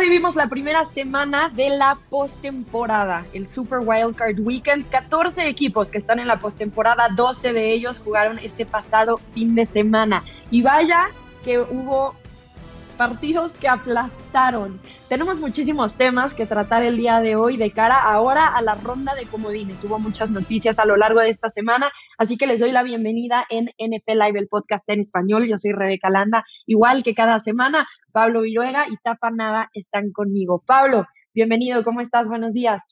Vivimos la primera semana de la postemporada, el Super Wildcard Weekend. 14 equipos que están en la postemporada, 12 de ellos jugaron este pasado fin de semana. Y vaya que hubo partidos que aplastaron. Tenemos muchísimos temas que tratar el día de hoy de cara ahora a la ronda de comodines. Hubo muchas noticias a lo largo de esta semana, así que les doy la bienvenida en NFL Live, el podcast en español. Yo soy Rebeca Landa, igual que cada semana, Pablo Viruega y Tapa Nava están conmigo. Pablo, bienvenido, ¿cómo estás? Buenos días.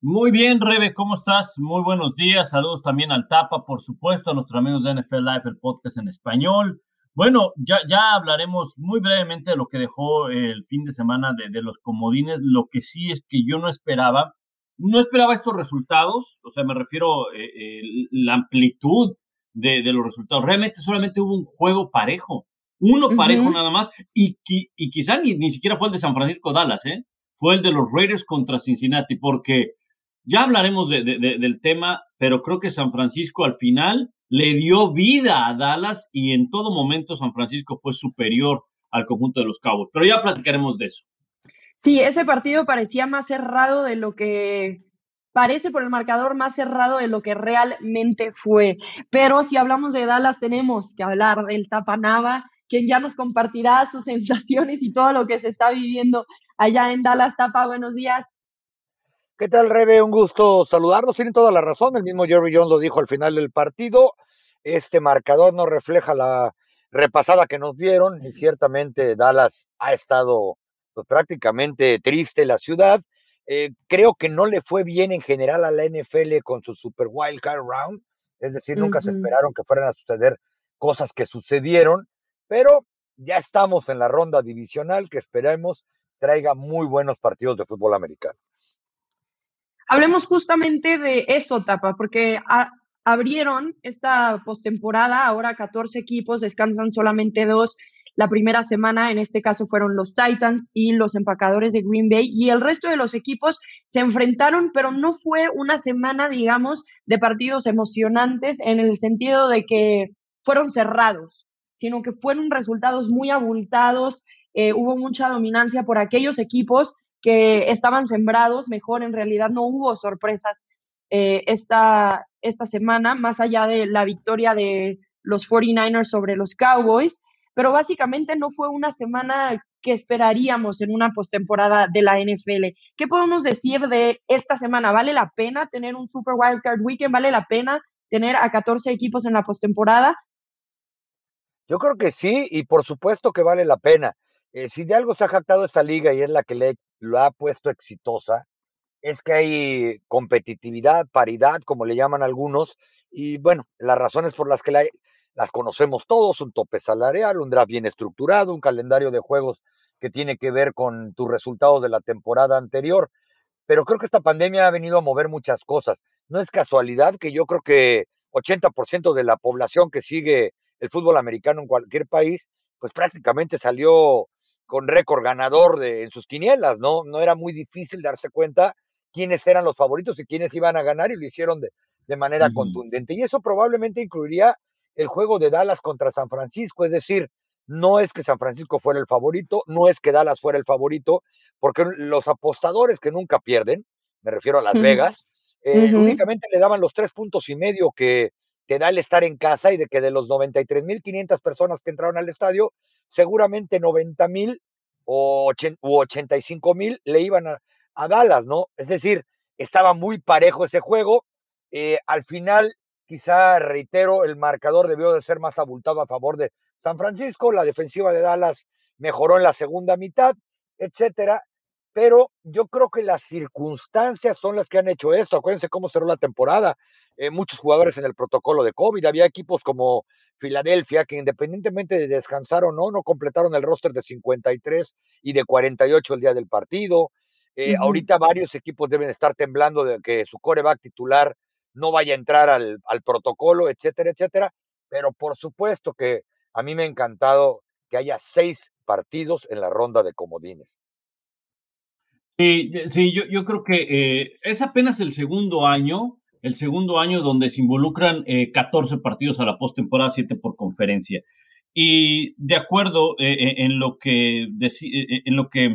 Muy bien, Rebe, ¿cómo estás? Muy buenos días. Saludos también al Tapa, por supuesto, a nuestros amigos de NFL Live, el podcast en español. Bueno, ya, ya hablaremos muy brevemente de lo que dejó el fin de semana de, los comodines. Lo que sí es que yo no esperaba, no esperaba estos resultados, o sea, me refiero eh, eh, la amplitud de, los resultados. Realmente solamente hubo un juego parejo, uno parejo nada más, y, y quizá ni, ni siquiera fue el de San Francisco Dallas, ¿eh? fue el de los Raiders contra Cincinnati, porque ya hablaremos del tema, pero creo que San Francisco al final le dio vida a Dallas y en todo momento San Francisco fue superior al conjunto de los Cowboys. Pero ya platicaremos de eso. Sí, ese partido parecía más cerrado de lo que parece por el marcador más cerrado de lo que realmente fue. Pero si hablamos de Dallas, tenemos que hablar del Tapanava, quien ya nos compartirá sus sensaciones y todo lo que se está viviendo allá en Dallas. Tapa, buenos días. ¿Qué tal, Rebe? Un gusto saludarlos. Tienen toda la razón. El mismo Jerry Jones lo dijo al final del partido. Este marcador no refleja la repasada que nos dieron y ciertamente Dallas ha estado pues, prácticamente triste la ciudad. Eh, creo que no le fue bien en general a la NFL con su Super Wild Card Round. Es decir, nunca se esperaron que fueran a suceder cosas que sucedieron, pero ya estamos en la ronda divisional que esperemos traiga muy buenos partidos de fútbol americano. Hablemos justamente de eso, Tapa, porque abrieron esta postemporada, ahora 14 equipos, descansan solamente dos. La primera semana, en este caso, fueron los Titans y los empacadores de Green Bay, y el resto de los equipos se enfrentaron, pero no fue una semana, digamos, de partidos emocionantes en el sentido de que fueron cerrados, sino que fueron resultados muy abultados, eh, hubo mucha dominancia por aquellos equipos que estaban sembrados mejor. En realidad no hubo sorpresas eh, esta, esta semana, más allá de la victoria de los 49ers sobre los Cowboys, pero básicamente no fue una semana que esperaríamos en una postemporada de la NFL. ¿Qué podemos decir de esta semana? ¿Vale la pena tener un Super Wildcard Weekend? ¿Vale la pena tener a 14 equipos en la postemporada? Yo creo que sí, y por supuesto que vale la pena. Eh, si de algo se ha jactado esta liga y es la que le lo ha puesto exitosa, es que hay competitividad, paridad, como le llaman algunos, y bueno, las razones por las que las conocemos todos, un tope salarial, un draft bien estructurado, un calendario de juegos que tiene que ver con tus resultados de la temporada anterior, pero creo que esta pandemia ha venido a mover muchas cosas. No es casualidad que yo creo que 80% de la población que sigue el fútbol americano en cualquier país, pues prácticamente salió con récord ganador de, en sus quinielas, ¿no? No era muy difícil darse cuenta quiénes eran los favoritos y quiénes iban a ganar y lo hicieron de, de manera contundente. Y eso probablemente incluiría el juego de Dallas contra San Francisco, es decir, no es que San Francisco fuera el favorito, no es que Dallas fuera el favorito, porque los apostadores que nunca pierden, me refiero a Las Vegas, eh, únicamente le daban los tres puntos y medio que te da el estar en casa y de que de los 93.500 personas que entraron al estadio, seguramente 90 mil o 85 mil le iban a, Dallas, ¿no? Es decir, estaba muy parejo ese juego. Eh, al final, quizá, reitero, el marcador debió de ser más abultado a favor de San Francisco. La defensiva de Dallas mejoró en la segunda mitad, etcétera pero yo creo que las circunstancias son las que han hecho esto. Acuérdense cómo cerró la temporada. Eh, muchos jugadores en el protocolo de COVID. Había equipos como Filadelfia que independientemente de descansar o no, no completaron el roster de 53 y de 48 el día del partido. Eh, ahorita varios equipos deben estar temblando de que su coreback titular no vaya a entrar al, al protocolo, etcétera, etcétera. Pero por supuesto que a mí me ha encantado que haya seis partidos en la ronda de comodines. Sí, sí yo, yo creo que eh, es apenas el segundo año, el segundo año donde se involucran 14 eh, partidos a la postemporada, 7 por conferencia. Y de acuerdo eh, en lo que en lo que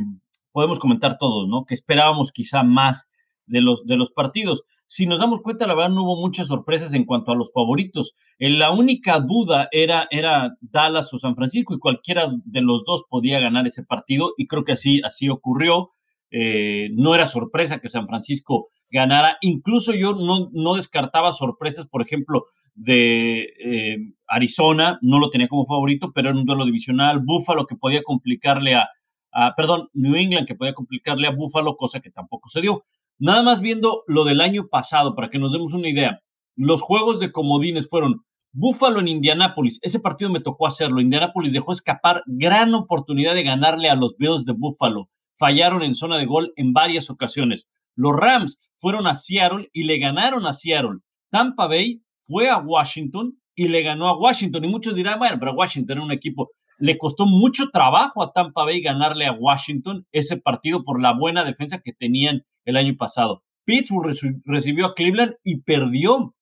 podemos comentar todos, ¿no? Que esperábamos quizá más de los, de los partidos. Si nos damos cuenta, la verdad no hubo muchas sorpresas en cuanto a los favoritos. Eh, la única duda era, era Dallas o San Francisco y cualquiera de los dos podía ganar ese partido y creo que así, así ocurrió. Eh, no era sorpresa que San Francisco ganara. Incluso yo no, descartaba sorpresas, por ejemplo, de eh, Arizona, no lo tenía como favorito, pero era un duelo divisional. Buffalo que podía complicarle a, a, perdón, New England que podía complicarle a Buffalo, cosa que tampoco se dio. Nada más viendo lo del año pasado, para que nos demos una idea, los juegos de comodines fueron Buffalo en Indianápolis. Ese partido me tocó hacerlo. Indianápolis dejó escapar gran oportunidad de ganarle a los Bills de Buffalo. Fallaron en zona de gol en varias ocasiones. Los Rams fueron a Seattle y le ganaron a Seattle. Tampa Bay fue a Washington y le ganó a Washington. Y muchos dirán, bueno, pero Washington era un equipo. Le costó mucho trabajo a Tampa Bay ganarle a Washington ese partido por la buena defensa que tenían el año pasado. Pittsburgh recibió a Cleveland y perdió,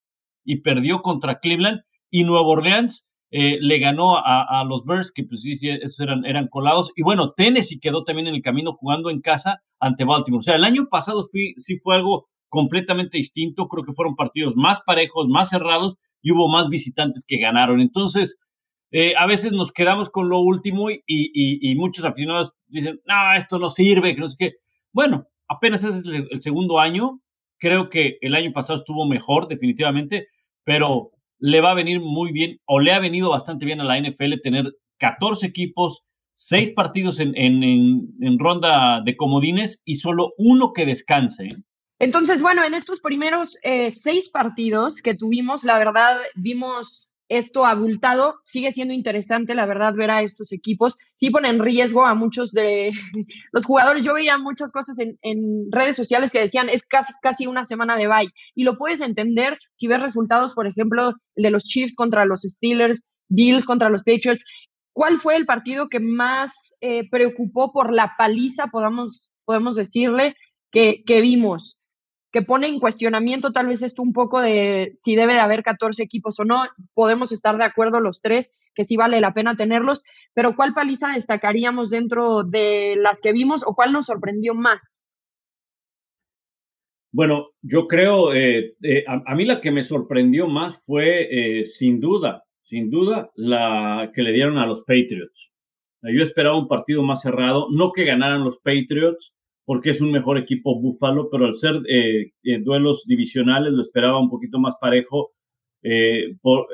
y perdió contra Cleveland, y Nueva Orleans eh, le ganó a, los Bears, que pues sí, sí, esos eran, eran colados, y bueno, Tennessee quedó también en el camino jugando en casa ante Baltimore. O sea, el año pasado fui, sí fue algo completamente distinto, creo que fueron partidos más parejos, más cerrados, y hubo más visitantes que ganaron. Entonces, eh, a veces nos quedamos con lo último y, y, y, muchos aficionados dicen, no, esto no sirve, que no sé qué. Bueno, apenas es el, segundo año. Creo que el año pasado estuvo mejor, definitivamente, pero le va a venir muy bien, o le ha venido bastante bien a la NFL tener 14 equipos, 6 partidos en, en, ronda de comodines y solo uno que descanse. ¿eh? Entonces, bueno, en estos primeros eh, seis partidos que tuvimos, la verdad, vimos esto abultado. Sigue siendo interesante, la verdad, ver a estos equipos. Sí pone en riesgo a muchos de los jugadores. Yo veía muchas cosas en, redes sociales que decían es casi, casi una semana de bye. Y lo puedes entender si ves resultados, por ejemplo, el de los Chiefs contra los Steelers, Bills contra los Patriots. ¿Cuál fue el partido que más eh, preocupó por la paliza, podamos, podemos decirle, que, que vimos? Que pone en cuestionamiento tal vez esto un poco de si debe de haber 14 equipos o no. Podemos estar de acuerdo los tres que sí vale la pena tenerlos, pero ¿cuál paliza destacaríamos dentro de las que vimos o cuál nos sorprendió más? Bueno, yo creo, eh, eh, a, mí la que me sorprendió más fue eh, sin duda, sin duda, la que le dieron a los Patriots. Yo esperaba un partido más cerrado, no que ganaran los Patriots, porque es un mejor equipo Búfalo, pero al ser eh, eh, duelos divisionales lo esperaba un poquito más parejo eh, por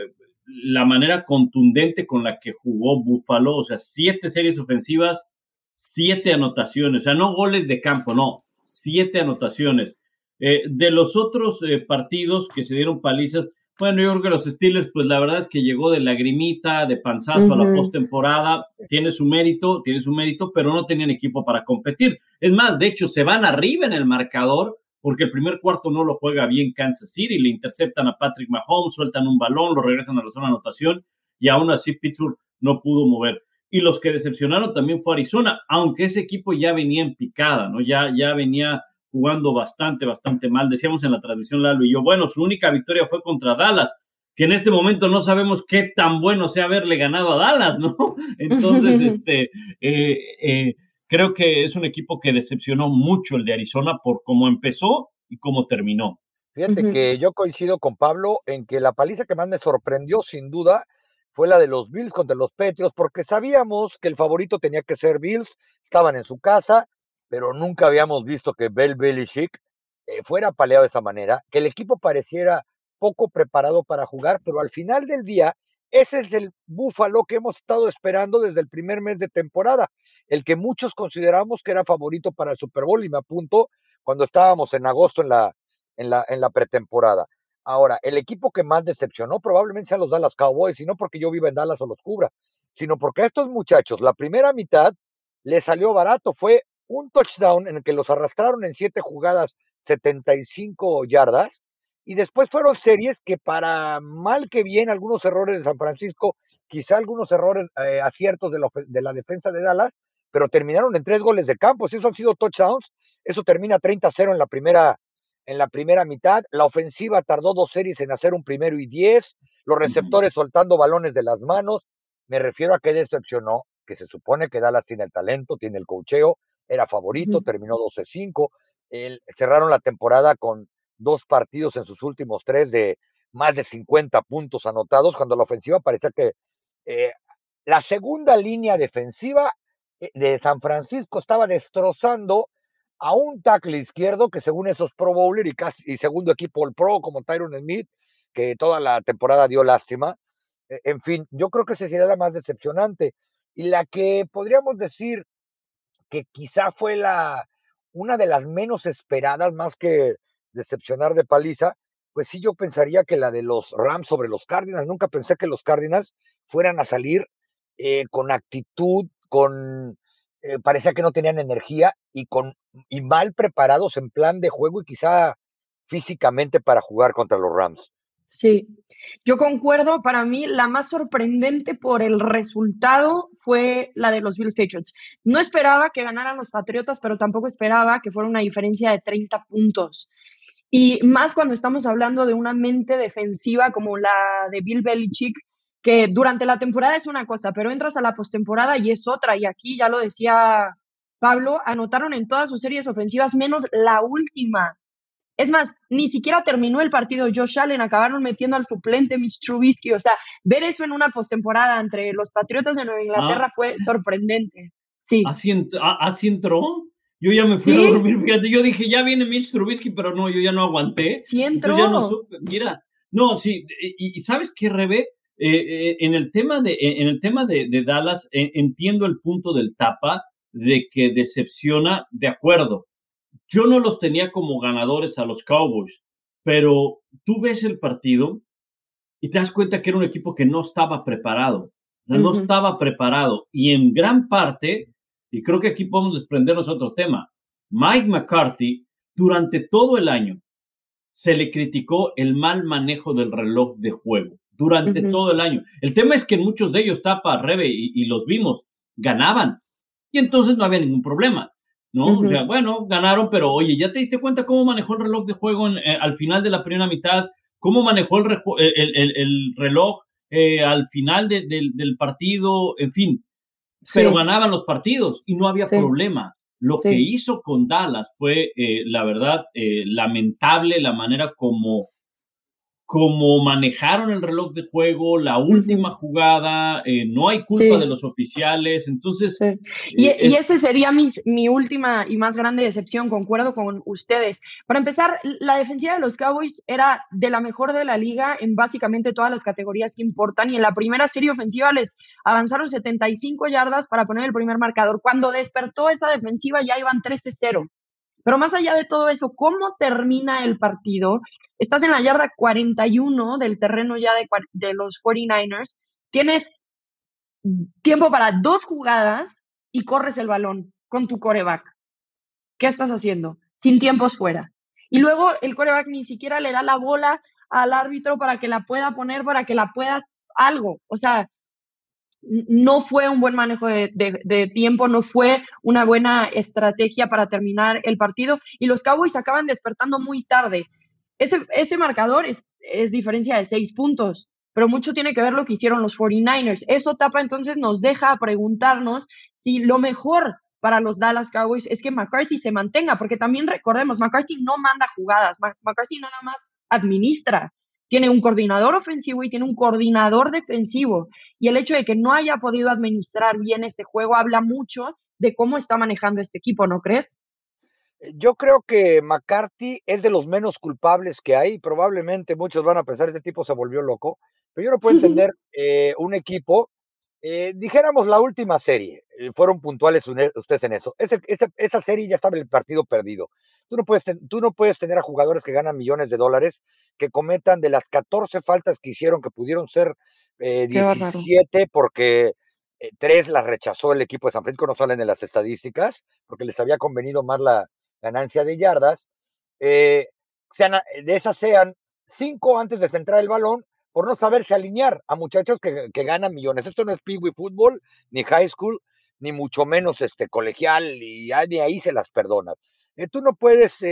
la manera contundente con la que jugó Búfalo, o sea, siete series ofensivas, siete anotaciones, o sea, no goles de campo, no, siete anotaciones. de los otros partidos que se dieron palizas, bueno, yo creo que los Steelers, pues la verdad es que llegó de lagrimita, de panzazo a la postemporada, tiene su mérito, tiene su mérito, pero no tenían equipo para competir. Es más, de hecho, se van arriba en el marcador porque el primer cuarto no lo juega bien Kansas City, le interceptan a Patrick Mahomes, sueltan un balón, lo regresan a la zona de anotación y aún así Pittsburgh no pudo mover. Y los que decepcionaron también fue Arizona, aunque ese equipo ya venía en picada, ¿no? Ya, ya venía jugando bastante, bastante mal. Decíamos en la transmisión, Lalo y yo, bueno, su única victoria fue contra Dallas, que en este momento no sabemos qué tan bueno sea haberle ganado a Dallas, ¿no? Entonces, este, eh, eh, creo que es un equipo que decepcionó mucho el de Arizona por cómo empezó y cómo terminó. Fíjate que yo coincido con Pablo en que la paliza que más me sorprendió, sin duda, fue la de los Bills contra los Patriots, porque sabíamos que el favorito tenía que ser Bills, estaban en su casa, pero nunca habíamos visto que Bell Belichick eh, fuera paleado de esa manera, que el equipo pareciera poco preparado para jugar, pero al final del día, ese es el búfalo que hemos estado esperando desde el primer mes de temporada, el que muchos consideramos que era favorito para el Super Bowl, y me apunto cuando estábamos en agosto en la, en la, en la pretemporada. Ahora, el equipo que más decepcionó probablemente sean los Dallas Cowboys, y no porque yo viva en Dallas o los cubra, sino porque a estos muchachos, la primera mitad les salió barato, fue un touchdown en el que los arrastraron en siete jugadas, 75 yardas, y después fueron series que para mal que bien, algunos errores de San Francisco, quizá algunos errores, eh, aciertos de la, de la, defensa de Dallas, pero terminaron en tres goles de campo. Si eso han sido touchdowns, eso termina 30-0 en la primera en la primera mitad. La ofensiva tardó dos series en hacer un primero y diez. Los receptores soltando balones de las manos. Me refiero a que decepcionó, que se supone que Dallas tiene el talento, tiene el cocheo, era favorito, terminó 12-5, cerraron la temporada con dos partidos en sus últimos tres de más de 50 puntos anotados, cuando la ofensiva parecía que eh, la segunda línea defensiva eh, de San Francisco estaba destrozando a un tackle izquierdo que según esos Pro Bowler y, casi, y segundo equipo el Pro como Tyron Smith, que toda la temporada dio lástima. E, en fin, yo creo que esa sería la más decepcionante. Y la que podríamos decir que quizá fue la una de las menos esperadas, más que decepcionar de paliza, pues sí yo pensaría que la de los Rams sobre los Cardinals. Nunca pensé que los Cardinals fueran a salir eh, con actitud, con eh, parecía que no tenían energía y con y mal preparados en plan de juego y quizá físicamente para jugar contra los Rams. Sí, yo concuerdo, para mí la más sorprendente por el resultado fue la de los Bills Patriots. No esperaba que ganaran los Patriotas, pero tampoco esperaba que fuera una diferencia de 30 puntos. Y más cuando estamos hablando de una mente defensiva como la de Bill Belichick, que durante la temporada es una cosa, pero entras a la postemporada y es otra. Y aquí ya lo decía Pablo, anotaron en todas sus series ofensivas menos la última. Es más, ni siquiera terminó el partido Josh Allen, acabaron metiendo al suplente Mitch Trubisky. O sea, ver eso en una postemporada entre los Patriotas de Nueva Inglaterra ah. fue sorprendente. Sí. ¿Así, entró? Yo ya me fui a dormir, fíjate, yo dije, ya viene Mitch Trubisky, pero no, yo ya no aguanté. Sí entró. Ya no Mira, no, sí, y, ¿sabes qué, Rebe? Eh, eh, en el tema de, en el tema de, Dallas, eh, entiendo el punto del tapa de que decepciona, de acuerdo, yo no los tenía como ganadores a los Cowboys, pero tú ves el partido y te das cuenta que era un equipo que no estaba preparado. No estaba preparado. Y en gran parte, y creo que aquí podemos desprendernos otro tema, Mike McCarthy, durante todo el año, se le criticó el mal manejo del reloj de juego. Durante todo el año. El tema es que muchos de ellos, Tapa, Rebe, y los vimos, ganaban. Y entonces no había ningún problema. ¿No? O sea, bueno, ganaron, pero oye, ¿ya te diste cuenta cómo manejó el reloj de juego eh, al final de la primera mitad? ¿Cómo manejó el, el, reloj eh, al final del partido? En fin, pero ganaban los partidos y no había problema. Lo que hizo con Dallas fue, eh, la verdad, lamentable la manera como como manejaron el reloj de juego, la última jugada, eh, no hay culpa de los oficiales, entonces... Y, eh, y, ese sería mi, mi última y más grande decepción, concuerdo con ustedes. Para empezar, la defensiva de los Cowboys era de la mejor de la liga en básicamente todas las categorías que importan y en la primera serie ofensiva les avanzaron 75 yardas para poner el primer marcador. Cuando despertó esa defensiva ya iban 13-0. Pero más allá de todo eso, ¿cómo termina el partido? Estás en la yarda 41 del terreno ya de, de los 49ers. Tienes tiempo para dos jugadas y corres el balón con tu coreback. ¿Qué estás haciendo? Sin tiempos fuera. Y luego el coreback ni siquiera le da la bola al árbitro para que la pueda poner, para que la puedas algo. O sea, no fue un buen manejo de, tiempo, no fue una buena estrategia para terminar el partido y los Cowboys acaban despertando muy tarde. Ese, marcador es, es diferencia de seis puntos, pero mucho tiene que ver lo que hicieron los 49ers. Eso tapa entonces nos deja preguntarnos si lo mejor para los Dallas Cowboys es que McCarthy se mantenga, porque también recordemos, McCarthy no manda jugadas, McCarthy nada más administra tiene un coordinador ofensivo y tiene un coordinador defensivo. Y el hecho de que no haya podido administrar bien este juego habla mucho de cómo está manejando este equipo, ¿no crees? Eh, yo creo que McCarthy es de los menos culpables que hay. Probablemente muchos van a pensar, este tipo se volvió loco. Pero yo no puedo entender eh, un equipo, eh, dijéramos la última serie, fueron puntuales ustedes en eso. esa serie ya estaba el partido perdido. Tú no, puedes tú no puedes tener a jugadores que ganan millones de dólares que cometan de las 14 faltas que hicieron, que pudieron ser 17, eh, porque eh, tres las rechazó el equipo de San Francisco, no salen en las estadísticas, porque les había convenido más la ganancia de yardas. Eh, sean, de esas sean cinco antes de centrar el balón por no saberse alinear a muchachos que, que ganan millones. Esto no es Pee Fútbol, ni High School, ni mucho menos este colegial, y ni ahí se las perdonas. Tú no puedes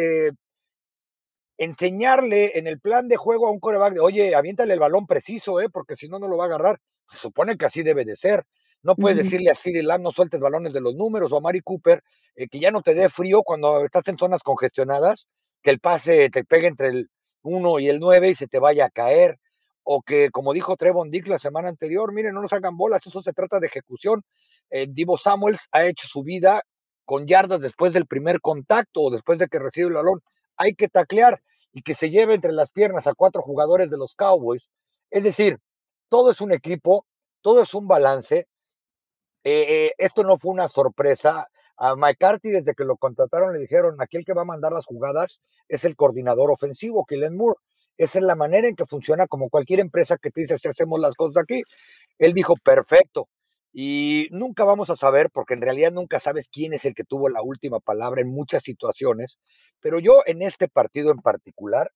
enseñarle en el plan de juego a un coreback de, oye, aviéntale el balón preciso, ¿eh? porque si no, no lo va a agarrar. Se supone que así debe de ser. No puedes decirle así de Lamb, no sueltes balones de los números, o a Mari Cooper, eh, que ya no te dé frío cuando estás en zonas congestionadas, que el pase te pegue entre el 1 y el 9 y se te vaya a caer, o que, como dijo Trevon Dick la semana anterior, miren, no nos hagan bolas, eso se trata de ejecución. Eh, Divo Samuels ha hecho su vida con yardas después del primer contacto o después de que recibe el balón. Hay que taclear y que se lleve entre las piernas a cuatro jugadores de los Cowboys. Es decir, todo es un equipo, todo es un balance. Eh, eh, esto no fue una sorpresa. A McCarthy, desde que lo contrataron, le dijeron, aquí el que va a mandar las jugadas es el coordinador ofensivo, Kellen Moore. Esa es la manera en que funciona como cualquier empresa que te dice si hacemos las cosas aquí. Él dijo, perfecto. Y nunca vamos a saber, porque en realidad nunca sabes quién es el que tuvo la última palabra en muchas situaciones. Pero yo en este partido en particular,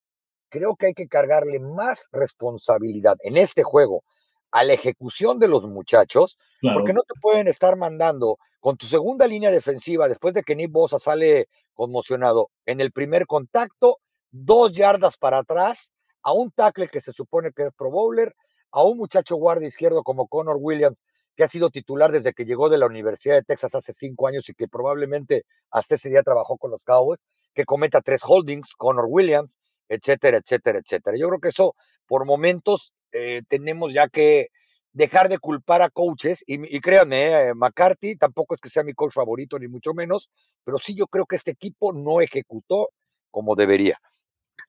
creo que hay que cargarle más responsabilidad en este juego a la ejecución de los muchachos, porque no te pueden estar mandando con tu segunda línea defensiva después de que Nick Bosa sale conmocionado en el primer contacto, dos yardas para atrás, a un tackle que se supone que es Pro Bowler, a un muchacho guardia izquierdo como Connor Williams, que ha sido titular desde que llegó de la Universidad de Texas hace cinco años y que probablemente hasta ese día trabajó con los Cowboys, que cometa tres holdings, Connor Williams, etcétera, etcétera, etcétera. Yo creo que eso, por momentos, eh, tenemos ya que dejar de culpar a coaches, y, y créanme, eh, McCarthy tampoco es que sea mi coach favorito, ni mucho menos, pero sí yo creo que este equipo no ejecutó como debería.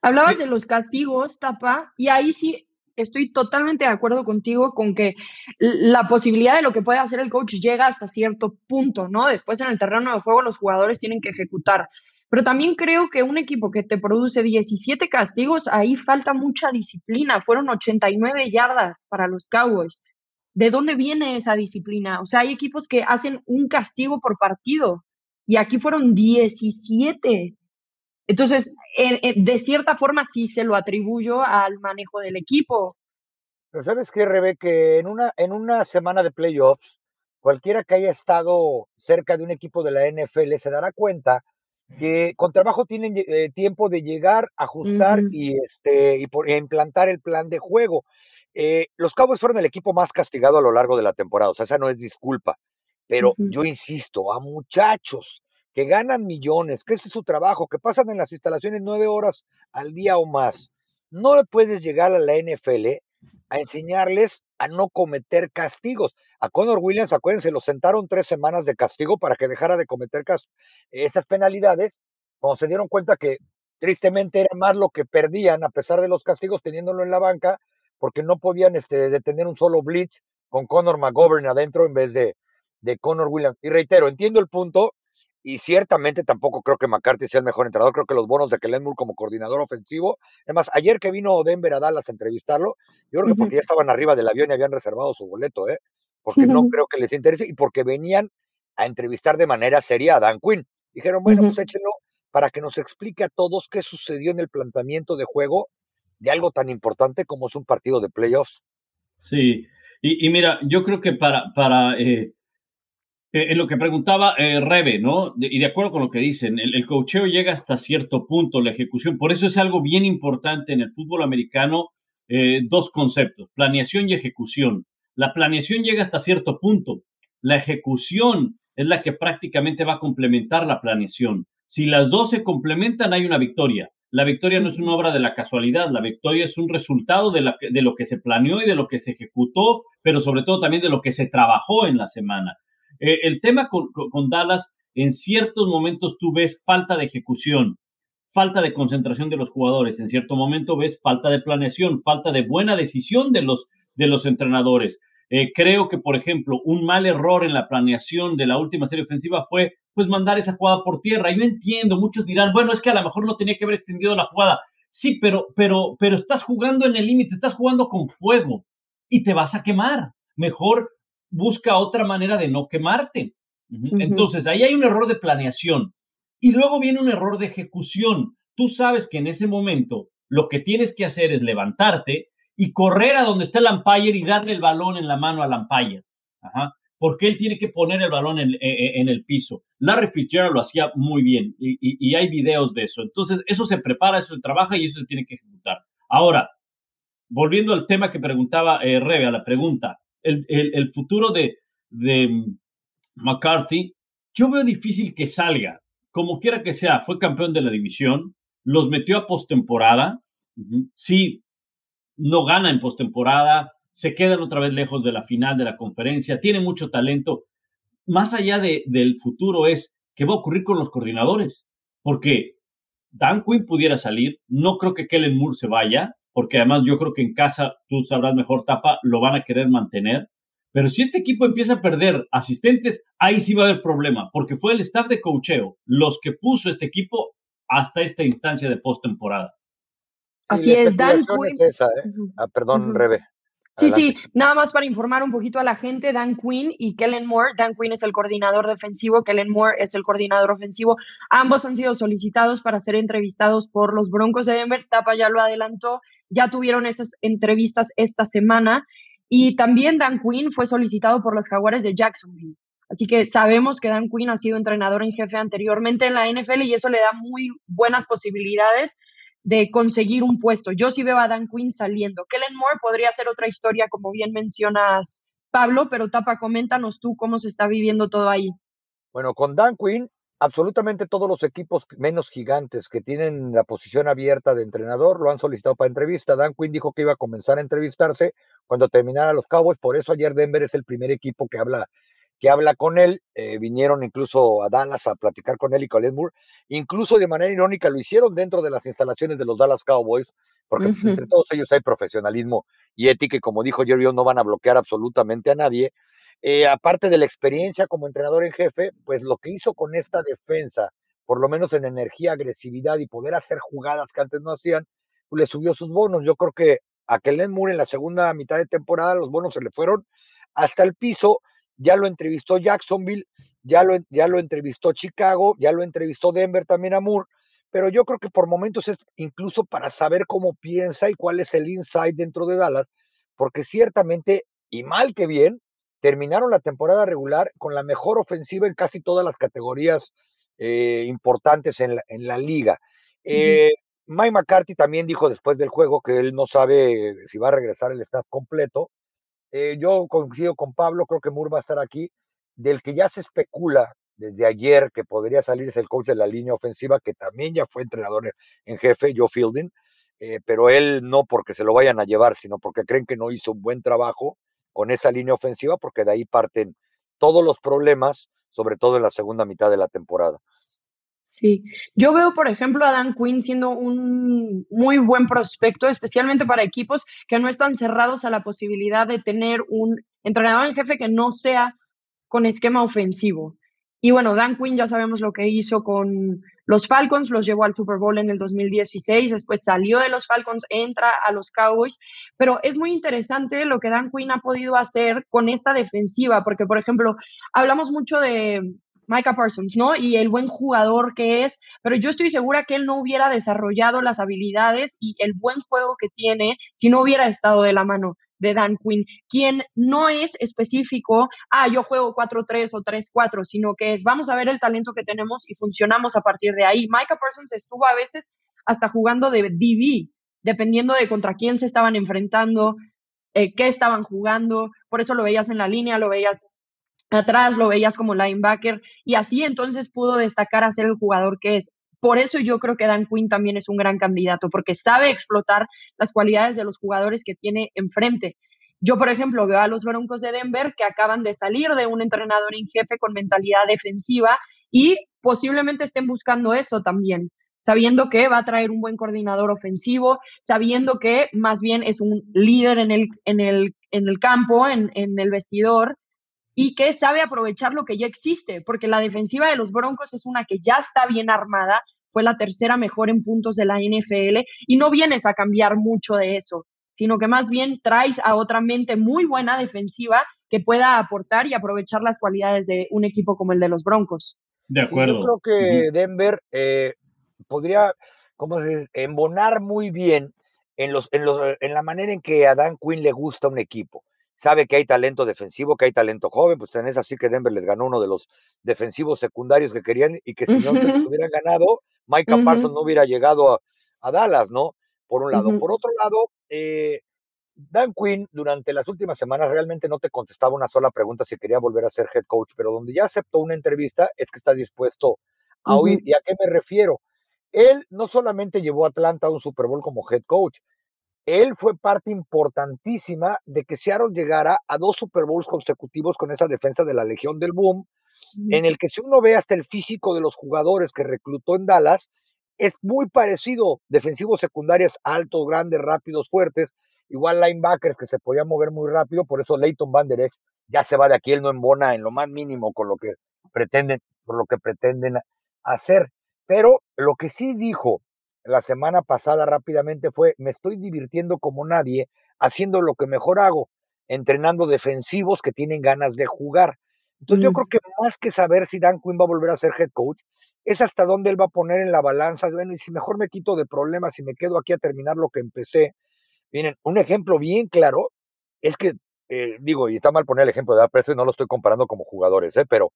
Hablabas de los castigos, Tapa, y ahí sí estoy totalmente de acuerdo contigo con que la posibilidad de lo que puede hacer el coach llega hasta cierto punto, ¿no? Después en el terreno de juego los jugadores tienen que ejecutar. Pero también creo que un equipo que te produce 17 castigos, ahí falta mucha disciplina. Fueron 89 yardas para los Cowboys. ¿De dónde viene esa disciplina? O sea, hay equipos que hacen un castigo por partido y aquí fueron 17. Entonces, de cierta forma sí se lo atribuyo al manejo del equipo. Pero sabes qué, Rebeca, en una, en una semana de playoffs, cualquiera que haya estado cerca de un equipo de la NFL se dará cuenta que con trabajo tienen eh, tiempo de llegar, ajustar y, este, y por, implantar el plan de juego. Eh, los Cowboys fueron el equipo más castigado a lo largo de la temporada, o sea, esa no es disculpa. Pero yo insisto, a muchachos que ganan millones, que este es su trabajo, que pasan en las instalaciones nueve horas al día o más, no le puedes llegar a la NFL a enseñarles a no cometer castigos. A Conor Williams, acuérdense, lo sentaron tres semanas de castigo para que dejara de cometer estas penalidades, cuando se dieron cuenta que tristemente era más lo que perdían a pesar de los castigos teniéndolo en la banca, porque no podían este, detener un solo blitz con Conor McGovern adentro en vez de, de Conor Williams. Y reitero, entiendo el punto, y ciertamente tampoco creo que McCarthy sea el mejor entrenador. Creo que los bonos de Kellen Moore como coordinador ofensivo. Además, ayer que vino Denver a Dallas a entrevistarlo, yo creo que porque ya estaban arriba del avión y habían reservado su boleto, ¿eh? Porque no creo que les interese y porque venían a entrevistar de manera seria a Dan Quinn. Dijeron, bueno, pues échenlo para que nos explique a todos qué sucedió en el planteamiento de juego de algo tan importante como es un partido de playoffs. Sí, y, mira, yo creo que para, para eh, eh, en lo que preguntaba eh, Rebe, ¿no? y de acuerdo con lo que dicen, el, el cocheo llega hasta cierto punto, la ejecución. Por eso es algo bien importante en el fútbol americano, eh, dos conceptos, planeación y ejecución. La planeación llega hasta cierto punto. La ejecución es la que prácticamente va a complementar la planeación. Si las dos se complementan, hay una victoria. La victoria no es una obra de la casualidad, la victoria es un resultado de, la, de lo que se planeó y de lo que se ejecutó, pero sobre todo también de lo que se trabajó en la semana. Eh, el tema con, Dallas, en ciertos momentos tú ves falta de ejecución, falta de concentración de los jugadores, en cierto momento ves falta de planeación, falta de buena decisión de los, de los entrenadores. Eh, creo que, por ejemplo, un mal error en la planeación de la última serie ofensiva fue pues mandar esa jugada por tierra. Yo entiendo, muchos dirán, bueno, es que a lo mejor no tenía que haber extendido la jugada. Sí, pero, pero, pero estás jugando en el límite, estás jugando con fuego y te vas a quemar. Mejor busca otra manera de no quemarte. Entonces, ahí hay un error de planeación. Y luego viene un error de ejecución. Tú sabes que en ese momento lo que tienes que hacer es levantarte y correr a donde está el umpire y darle el balón en la mano al umpire. Ajá. Porque él tiene que poner el balón en, el piso. Larry Fitzgerald lo hacía muy bien y, hay videos de eso. Entonces, eso se prepara, eso se trabaja y eso se tiene que ejecutar. Ahora, volviendo al tema que preguntaba eh, Rebe, a la pregunta, el, futuro de, de McCarthy, yo veo difícil que salga. Como quiera que sea, fue campeón de la división, los metió a postemporada. Sí, no gana en postemporada, se quedan otra vez lejos de la final de la conferencia, tiene mucho talento. Más allá de, del futuro es qué va a ocurrir con los coordinadores, porque Dan Quinn pudiera salir, no creo que Kellen Moore se vaya, porque además yo creo que en casa, tú sabrás mejor, Tapa, lo van a querer mantener. Pero si este equipo empieza a perder asistentes, ahí sí va a haber problema, porque fue el staff de cocheo los que puso este equipo hasta esta instancia de postemporada. Así es, Dan Quinn. Es esa, ¿eh? ah, perdón, Rebe. Sí, sí, nada más para informar un poquito a la gente, Dan Quinn y Kellen Moore. Dan Quinn es el coordinador defensivo, Kellen Moore es el coordinador ofensivo. Ambos han sido solicitados para ser entrevistados por los Broncos de Denver. Tapa ya lo adelantó, ya tuvieron esas entrevistas esta semana. Y también Dan Quinn fue solicitado por los Jaguares de Jacksonville. Así que sabemos que Dan Quinn ha sido entrenador en jefe anteriormente en la NFL y eso le da muy buenas posibilidades de conseguir un puesto. Yo sí veo a Dan Quinn saliendo. Kellen Moore podría ser otra historia, como bien mencionas, Pablo, pero Tapa, coméntanos tú cómo se está viviendo todo ahí. Bueno, con Dan Quinn, absolutamente todos los equipos menos gigantes que tienen la posición abierta de entrenador lo han solicitado para entrevista. Dan Quinn dijo que iba a comenzar a entrevistarse cuando terminara los Cowboys, por eso ayer Denver es el primer equipo que habla que habla con él, eh, vinieron incluso a Dallas a platicar con él y con Moore, incluso de manera irónica lo hicieron dentro de las instalaciones de los Dallas Cowboys, porque pues, entre todos ellos hay profesionalismo y ética, y como dijo Jerry, no van a bloquear absolutamente a nadie. Eh, aparte de la experiencia como entrenador en jefe, pues lo que hizo con esta defensa, por lo menos en energía, agresividad y poder hacer jugadas que antes no hacían, pues le subió sus bonos. Yo creo que a Kellen Moore en la segunda mitad de temporada los bonos se le fueron hasta el piso ya lo entrevistó Jacksonville, ya lo, ya lo entrevistó Chicago, ya lo entrevistó Denver también a Moore, pero yo creo que por momentos es incluso para saber cómo piensa y cuál es el insight dentro de Dallas, porque ciertamente, y mal que bien, terminaron la temporada regular con la mejor ofensiva en casi todas las categorías eh, importantes en la, en la liga. Eh, Mike McCarthy también dijo después del juego que él no sabe si va a regresar el staff completo, eh, yo coincido con Pablo, creo que Moore va a estar aquí. Del que ya se especula desde ayer que podría salirse el coach de la línea ofensiva, que también ya fue entrenador en jefe, Joe Fielding, eh, pero él no porque se lo vayan a llevar, sino porque creen que no hizo un buen trabajo con esa línea ofensiva, porque de ahí parten todos los problemas, sobre todo en la segunda mitad de la temporada. Sí, yo veo, por ejemplo, a Dan Quinn siendo un muy buen prospecto, especialmente para equipos que no están cerrados a la posibilidad de tener un entrenador en jefe que no sea con esquema ofensivo. Y bueno, Dan Quinn ya sabemos lo que hizo con los Falcons, los llevó al Super Bowl en el 2016, después salió de los Falcons, entra a los Cowboys, pero es muy interesante lo que Dan Quinn ha podido hacer con esta defensiva, porque por ejemplo, hablamos mucho de, Micah Parsons, ¿no? Y el buen jugador que es, pero yo estoy segura que él no hubiera desarrollado las habilidades y el buen juego que tiene si no hubiera estado de la mano de Dan Quinn, quien no es específico, ah, yo juego 4-3 o 3-4, sino que es, vamos a ver el talento que tenemos y funcionamos a partir de ahí. Micah Parsons estuvo a veces hasta jugando de DB, dependiendo de contra quién se estaban enfrentando, eh, qué estaban jugando, por eso lo veías en la línea, lo veías atrás, lo veías como linebacker y así entonces pudo destacar a ser el jugador que es. Por eso yo creo que Dan Quinn también es un gran candidato, porque sabe explotar las cualidades de los jugadores que tiene enfrente. Yo, por ejemplo, veo a los Broncos de Denver que acaban de salir de un entrenador en jefe con mentalidad defensiva y posiblemente estén buscando eso también, sabiendo que va a traer un buen coordinador ofensivo, sabiendo que más bien es un líder en el, en el, en el campo, en, en el vestidor, y que sabe aprovechar lo que ya existe, porque la defensiva de los Broncos es una que ya está bien armada, fue la tercera mejor en puntos de la NFL y no vienes a cambiar mucho de eso, sino que más bien traes a otra mente muy buena defensiva que pueda aportar y aprovechar las cualidades de un equipo como el de los Broncos. De acuerdo. yo creo que Denver eh, podría como embonar muy bien en, los, en, los, en la manera en que a Dan Quinn le gusta un equipo sabe que hay talento defensivo, que hay talento joven, pues tenés así que Denver les ganó uno de los defensivos secundarios que querían y que si no se hubieran ganado, Micah Parsons no hubiera llegado a, Dallas, ¿no? Por un lado. Por otro lado, eh, Dan Quinn durante las últimas semanas realmente no te contestaba una sola pregunta si quería volver a ser head coach, pero donde ya aceptó una entrevista es que está dispuesto a oír. ¿Y a qué me refiero? Él no solamente llevó a Atlanta a un Super Bowl como head coach, él fue parte importantísima de que Seattle llegara a dos Super Bowls consecutivos con esa defensa de la Legión del Boom, en el que si uno ve hasta el físico de los jugadores que reclutó en Dallas, es muy parecido, defensivos secundarios altos, grandes, rápidos, fuertes, igual linebackers que se podían mover muy rápido, por eso Leighton Van Der Esch ya se va de aquí, él no embona en lo más mínimo con lo que pretenden, por lo que pretenden hacer. Pero lo que sí dijo la semana pasada rápidamente fue, me estoy divirtiendo como nadie, haciendo lo que mejor hago, entrenando defensivos que tienen ganas de jugar. Entonces yo creo que más que saber si Dan Quinn va a volver a ser head coach, es hasta dónde él va a poner en la balanza, bueno, y si mejor me quito de problemas y me quedo aquí a terminar lo que empecé. Miren, un ejemplo bien claro es que, eh, digo, y está mal poner el ejemplo de y no lo estoy comparando como jugadores, ¿eh? pero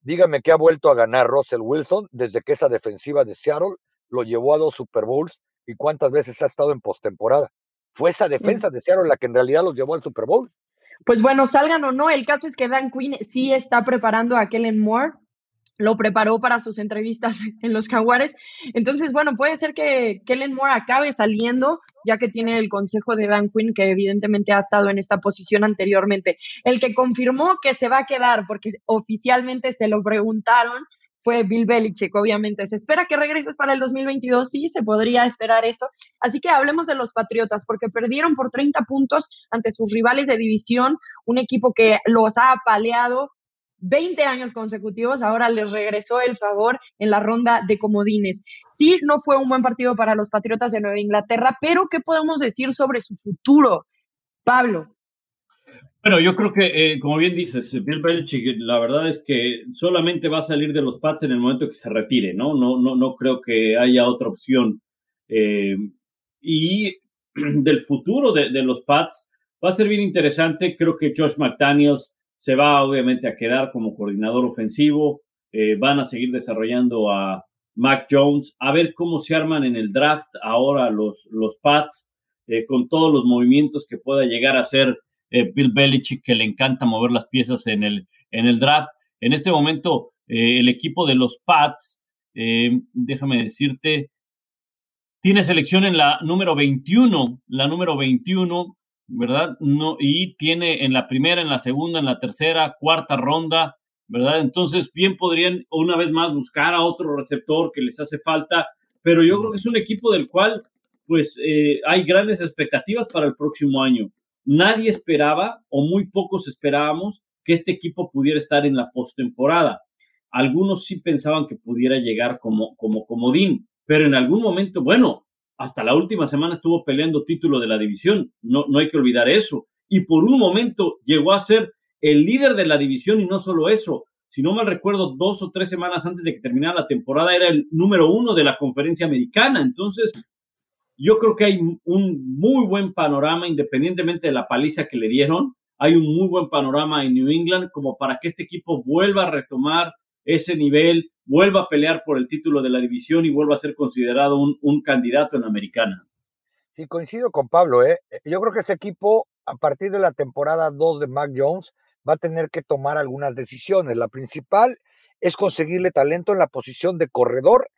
dígame que ha vuelto a ganar Russell Wilson desde que esa defensiva de Seattle lo llevó a dos Super Bowls y cuántas veces ha estado en postemporada. Fue esa defensa de Seattle la que en realidad los llevó al Super Bowl. Pues bueno, salgan o no, el caso es que Dan Quinn sí está preparando a Kellen Moore lo preparó para sus entrevistas en los Jaguares. Entonces, bueno, puede ser que Kellen Moore acabe saliendo, ya que tiene el consejo de Dan Quinn, que evidentemente ha estado en esta posición anteriormente. El que confirmó que se va a quedar, porque oficialmente se lo preguntaron, fue Bill Belichick, obviamente. ¿Se espera que regreses para el 2022? Sí, se podría esperar eso. Así que hablemos de los Patriotas, porque perdieron por 30 puntos ante sus rivales de división, un equipo que los ha apaleado 20 años consecutivos, ahora les regresó el favor en la ronda de comodines. Sí, no fue un buen partido para los Patriotas de Nueva Inglaterra, pero ¿qué podemos decir sobre su futuro? Pablo. Bueno, yo creo que, eh, como bien dices, Bill Belichick, la verdad es que solamente va a salir de los Pats en el momento que se retire, ¿no? No, no, no creo que haya otra opción. Eh, y del futuro de, de, los Pats va a ser bien interesante. Creo que Josh McDaniels se va obviamente a quedar como coordinador ofensivo. Eh, van a seguir desarrollando a Mac Jones, a ver cómo se arman en el draft ahora los, los Pats, eh, con todos los movimientos que pueda llegar a hacer eh, Bill Belichick, que le encanta mover las piezas en el, en el draft. En este momento, el equipo de los Pats, déjame decirte, tiene selección en la número 21, la número 21, ¿verdad? No, y tiene en la primera, en la segunda, en la tercera, cuarta ronda, ¿verdad? Entonces, bien podrían una vez más buscar a otro receptor que les hace falta, pero yo creo que es un equipo del cual, pues, eh, hay grandes expectativas para el próximo año. Nadie esperaba, o muy pocos esperábamos, que este equipo pudiera estar en la postemporada. Algunos sí pensaban que pudiera llegar como, como comodín, pero en algún momento, bueno, hasta la última semana estuvo peleando título de la división, no, no hay que olvidar eso. Y por un momento llegó a ser el líder de la división y no solo eso, si no mal recuerdo, dos o tres semanas antes de que terminara la temporada era el número uno de la conferencia americana. Entonces, yo creo que hay un muy buen panorama, independientemente de la paliza que le dieron, hay un muy buen panorama en New England como para que este equipo vuelva a retomar ese nivel, vuelva a pelear por el título de la división y vuelva a ser considerado un, candidato en Americana. Sí, coincido con Pablo. ¿eh? Yo creo que este equipo, a partir de la temporada 2 de Mac Jones, va a tener que tomar algunas decisiones. La principal es conseguirle talento en la posición de corredor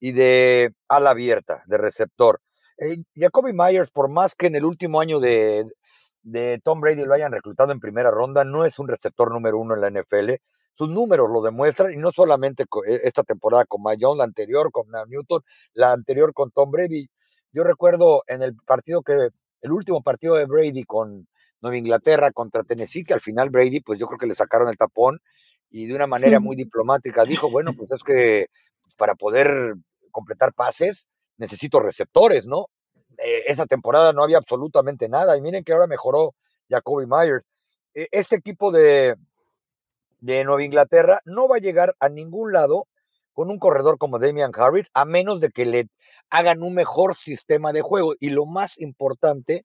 y de ala abierta, de receptor. Eh, Jacoby Myers, por más que en el último año de, de Tom Brady lo hayan reclutado en primera ronda, no es un receptor número uno en la NFL sus números lo demuestran, y no solamente e, esta temporada con Mayón, la anterior con Newton, la anterior con Tom Brady. Yo recuerdo en el partido que, el último partido de Brady con Nueva Inglaterra contra Tennessee, que al final Brady, pues yo creo que le sacaron el tapón y de una manera muy diplomática dijo, bueno, pues es que para poder completar pases necesito receptores, ¿no? Eh, esa temporada no había absolutamente nada y miren que ahora mejoró Jacoby Myers. E, este equipo de, de Nueva Inglaterra no va a llegar a ningún lado con un corredor como Damian Harris, a menos de que le hagan un mejor sistema de juego. Y lo más importante,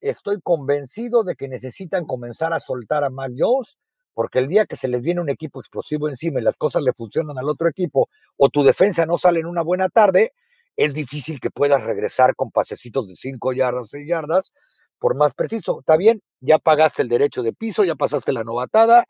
estoy convencido de que necesitan comenzar a soltar a Mac Jones, porque el día que se les viene un equipo explosivo encima y las cosas le funcionan al otro equipo, o tu defensa no sale en una buena tarde, es difícil que puedas regresar con pasecitos de 5 yardas, 6 yardas, por más preciso. Está bien, ya pagaste el derecho de piso, ya pasaste la novatada,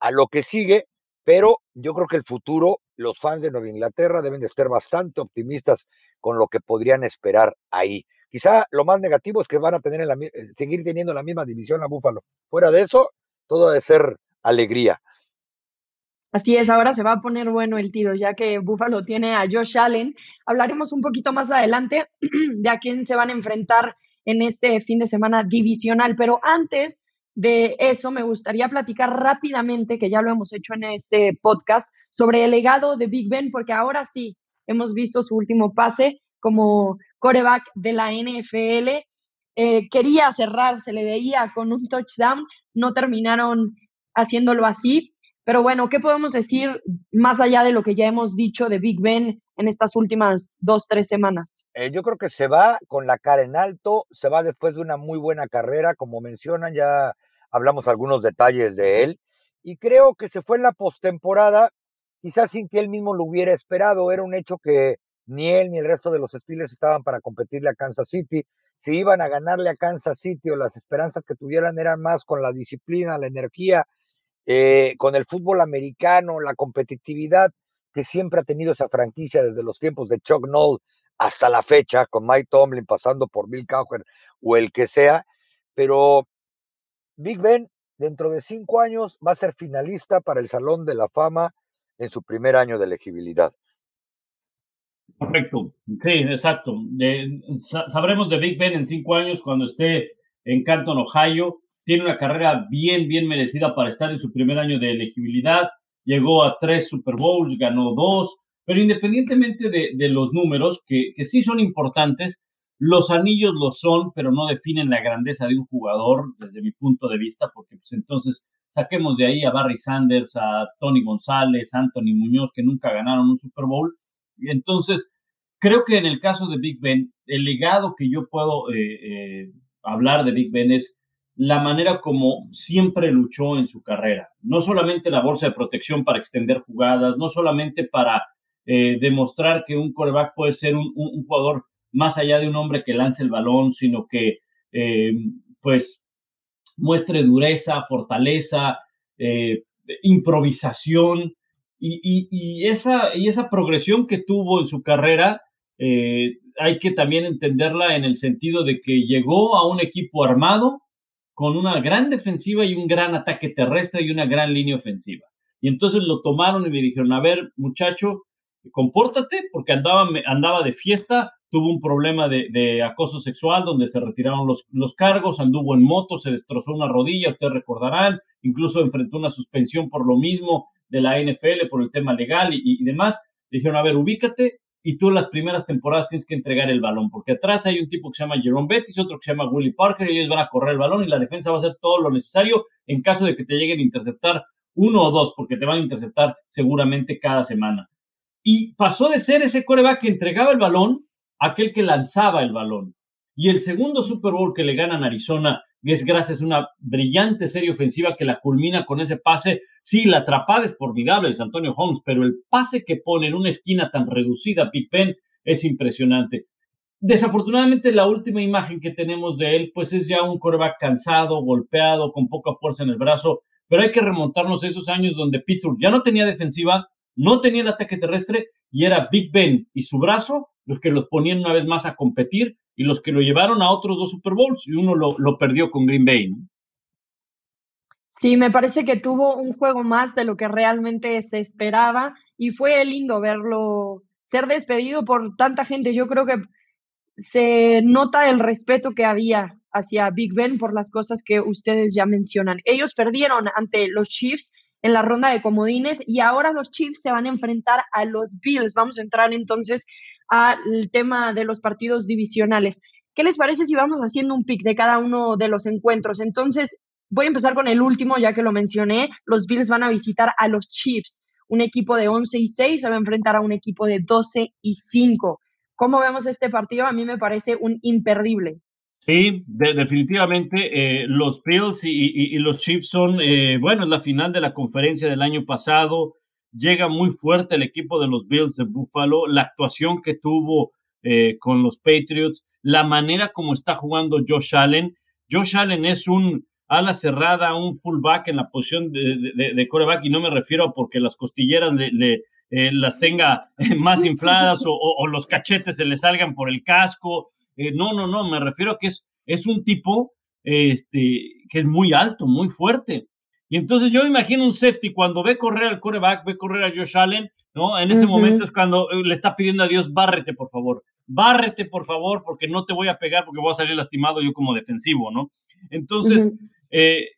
a lo que sigue, pero yo creo que el futuro, los fans de Nueva Inglaterra deben de estar bastante optimistas con lo que podrían esperar ahí. Quizá lo más negativo es que van a tener eh, seguir teniendo la misma división a Búfalo. Fuera de eso, todo debe ser alegría. Así es, ahora se va a poner bueno el tiro, ya que Buffalo tiene a Josh Allen. Hablaremos un poquito más adelante de a quién se van a enfrentar en este fin de semana divisional, pero antes de eso me gustaría platicar rápidamente, que ya lo hemos hecho en este podcast, sobre el legado de Big Ben, porque ahora sí hemos visto su último pase como coreback de la NFL. Eh, quería cerrar, se le veía con un touchdown, no terminaron haciéndolo así, pero bueno, ¿qué podemos decir más allá de lo que ya hemos dicho de Big Ben en estas últimas dos, tres semanas? Eh, yo creo que se va con la cara en alto, se va después de una muy buena carrera, como mencionan, ya hablamos algunos detalles de él, y creo que se fue en la postemporada, quizás sin que él mismo lo hubiera esperado, era un hecho que ni él ni el resto de los Steelers estaban para competirle a Kansas City, si iban a ganarle a Kansas City o las esperanzas que tuvieran eran más con la disciplina, la energía eh, con el fútbol americano, la competitividad que siempre ha tenido esa franquicia desde los tiempos de Chuck Noll hasta la fecha, con Mike Tomlin pasando por Bill Cowher o el que sea, pero Big Ben dentro de cinco años va a ser finalista para el Salón de la Fama en su primer año de elegibilidad. Correcto, sí, exacto. sabremos de Big Ben en cinco años cuando esté en Canton, Ohio, tiene una carrera bien, bien merecida para estar en su primer año de elegibilidad. Llegó a tres Super Bowls, ganó dos, pero independientemente de, los números, que, que, sí son importantes, los anillos lo son, pero no definen la grandeza de un jugador desde mi punto de vista, porque pues entonces saquemos de ahí a Barry Sanders, a Tony González, Anthony Muñoz, que nunca ganaron un Super Bowl. Y entonces, creo que en el caso de Big Ben, el legado que yo puedo eh, eh, hablar de Big Ben es la manera como siempre luchó en su carrera. No solamente la bolsa de protección para extender jugadas, no solamente para eh, demostrar que un coreback puede ser un, jugador más allá de un hombre que lance el balón, sino que eh, pues muestre dureza, fortaleza, eh, improvisación y, esa, y esa progresión que tuvo en su carrera. hay que también entenderla en el sentido de que llegó a un equipo armado, con una gran defensiva y un gran ataque terrestre y una gran línea ofensiva. Y entonces lo tomaron y le dijeron, a ver, muchacho, compórtate, porque andaba, andaba de fiesta, tuvo un problema de, acoso sexual donde se retiraron los, los, cargos, anduvo en moto, se destrozó una rodilla, ustedes recordarán, incluso enfrentó una suspensión por lo mismo de la NFL, por el tema legal y, y demás. Dijeron, a ver, ubícate, y tú las primeras temporadas tienes que entregar el balón, porque atrás hay un tipo que se llama Jerome Bettis, otro que se llama Willie Parker, y ellos van a correr el balón y la defensa va a hacer todo lo necesario en caso de que te lleguen a interceptar uno o dos, porque te van a interceptar seguramente cada semana. Y pasó de ser ese coreback que entregaba el balón a aquel que lanzaba el balón. Y el segundo Super Bowl que le ganan a Es gracias a una brillante serie ofensiva que la culmina con ese pase. Sí, la atrapada es formidable es Antonio Holmes, pero el pase que pone en una esquina tan reducida Pippen es impresionante. Desafortunadamente la última imagen que tenemos de él pues es ya un coreback cansado, golpeado, con poca fuerza en el brazo, pero hay que remontarnos a esos años donde Pittsburgh ya no tenía defensiva, no tenía el ataque terrestre y era Big Ben y su brazo los que los ponían una vez más a competir y los que lo llevaron a otros dos Super Bowls y uno lo, perdió con Green Bay. Sí, me parece que tuvo un juego más de lo que realmente se esperaba y fue lindo verlo ser despedido por tanta gente. Yo creo que se nota el respeto que había hacia Big Ben por las cosas que ustedes ya mencionan. Ellos perdieron ante los Chiefs en la ronda de comodines y ahora los Chiefs se van a enfrentar a los Bills. Vamos a entrar entonces al tema de los partidos divisionales. ¿Qué les parece si vamos haciendo un pick de cada uno de los encuentros? Entonces, voy a empezar con el último, ya que lo mencioné. Los Bills van a visitar a los Chiefs. Un equipo de 11 y 6 se va a enfrentar a un equipo de 12 y 5. ¿Cómo vemos este partido? A mí me parece un imperdible. Sí, definitivamente eh, los Bills y, los Chiefs son, eh, bueno, es la final de la conferencia del año pasado llega muy fuerte el equipo de los Bills de Buffalo, la actuación que tuvo eh, con los Patriots, la manera como está jugando Josh Allen. Josh Allen es un ala cerrada, un fullback en la posición de, coreback, y no me refiero a porque las costilleras le, eh, las tenga más infladas o, los cachetes se le salgan por el casco. Eh, no, no, no, me refiero a que es, es un tipo este, que es muy alto, muy fuerte. Y entonces yo imagino un safety cuando ve correr al coreback, ve correr a Josh Allen, ¿no? En ese momento es cuando eh, le está pidiendo a Dios, bárrete, por favor, bárrete, por favor, porque no te voy a pegar porque voy a salir lastimado yo como defensivo, ¿no? Entonces, eh,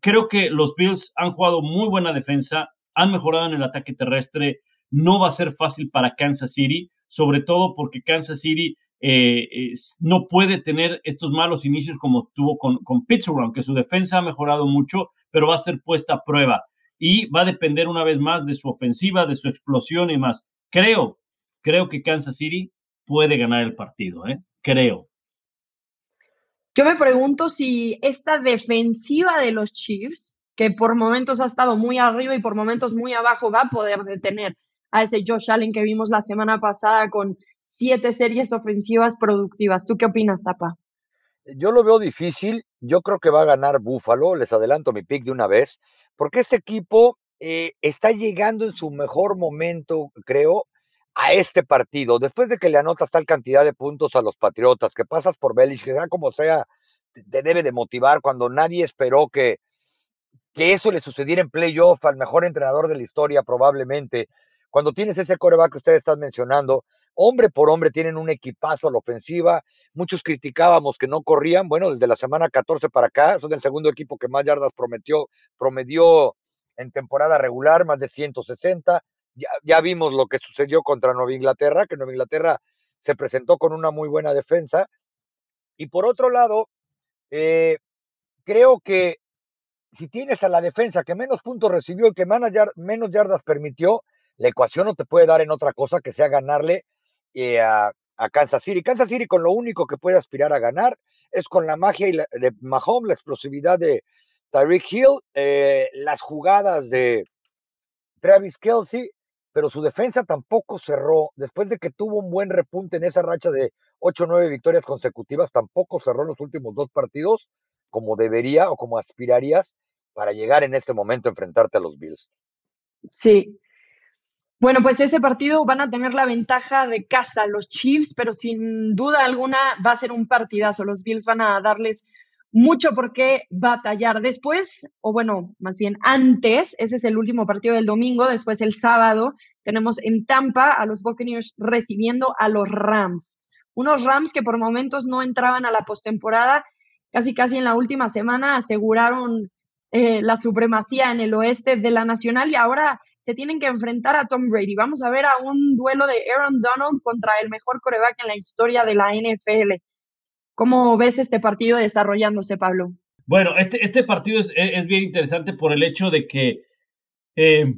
creo que los Bills han jugado muy buena defensa, han mejorado en el ataque terrestre, no va a ser fácil para Kansas City, sobre todo porque Kansas City eh, no puede tener estos malos inicios como tuvo con, con Pittsburgh, aunque su defensa ha mejorado mucho, pero va a ser puesta a prueba y va a depender una vez más de su ofensiva, de su explosión y más. Creo, creo que Kansas City puede ganar el partido, ¿eh? creo. Yo me pregunto si esta defensiva de los Chiefs, que por momentos ha estado muy arriba y por momentos muy abajo, va a poder detener a ese Josh Allen que vimos la semana pasada con siete series ofensivas productivas. ¿Tú qué opinas, Tapa? Yo lo veo difícil. Yo creo que va a ganar Buffalo. Les adelanto mi pick de una vez. Porque este equipo eh, está llegando en su mejor momento, creo, a este partido. Después de que le anotas tal cantidad de puntos a los Patriotas, que pasas por Belich, que sea como sea, te debe de motivar cuando nadie esperó que, que eso le sucediera en playoff al mejor entrenador de la historia, probablemente. Cuando tienes ese coreback que ustedes están mencionando, hombre por hombre tienen un equipazo a la ofensiva. Muchos criticábamos que no corrían. Bueno, desde la semana 14 para acá, son el segundo equipo que más yardas prometió, promedió en temporada regular, más de 160. Ya, ya vimos lo que sucedió contra Nueva Inglaterra, que Nueva Inglaterra se presentó con una muy buena defensa. Y por otro lado, eh, creo que si tienes a la defensa que menos puntos recibió y que menos yardas permitió, la ecuación no te puede dar en otra cosa que sea ganarle eh, a, Kansas City. Kansas City con lo único que puede aspirar a ganar es con la magia de Mahomes, la explosividad de Tyreek Hill, eh, las jugadas de Travis Kelsey, pero su defensa tampoco cerró. Después de que tuvo un buen repunte en esa racha de 8 o 9 victorias consecutivas, tampoco cerró los últimos dos partidos como debería o como aspirarías para llegar en este momento a enfrentarte a los Bills. Sí, bueno, pues ese partido van a tener la ventaja de casa los Chiefs, pero sin duda alguna va a ser un partidazo. Los Bills van a darles mucho por qué batallar. Después, o bueno, más bien antes, ese es el último partido del domingo, después el sábado tenemos en Tampa a los Buccaneers recibiendo a los Rams. Unos Rams que por momentos no entraban a la postemporada, casi casi en la última semana aseguraron eh, la supremacía en el oeste de la nacional y ahora se tienen que enfrentar a Tom Brady. Vamos a ver a un duelo de Aaron Donald contra el mejor coreback en la historia de la NFL. ¿Cómo ves este partido desarrollándose, Pablo? Bueno, este, este partido es, bien interesante por el hecho de que eh,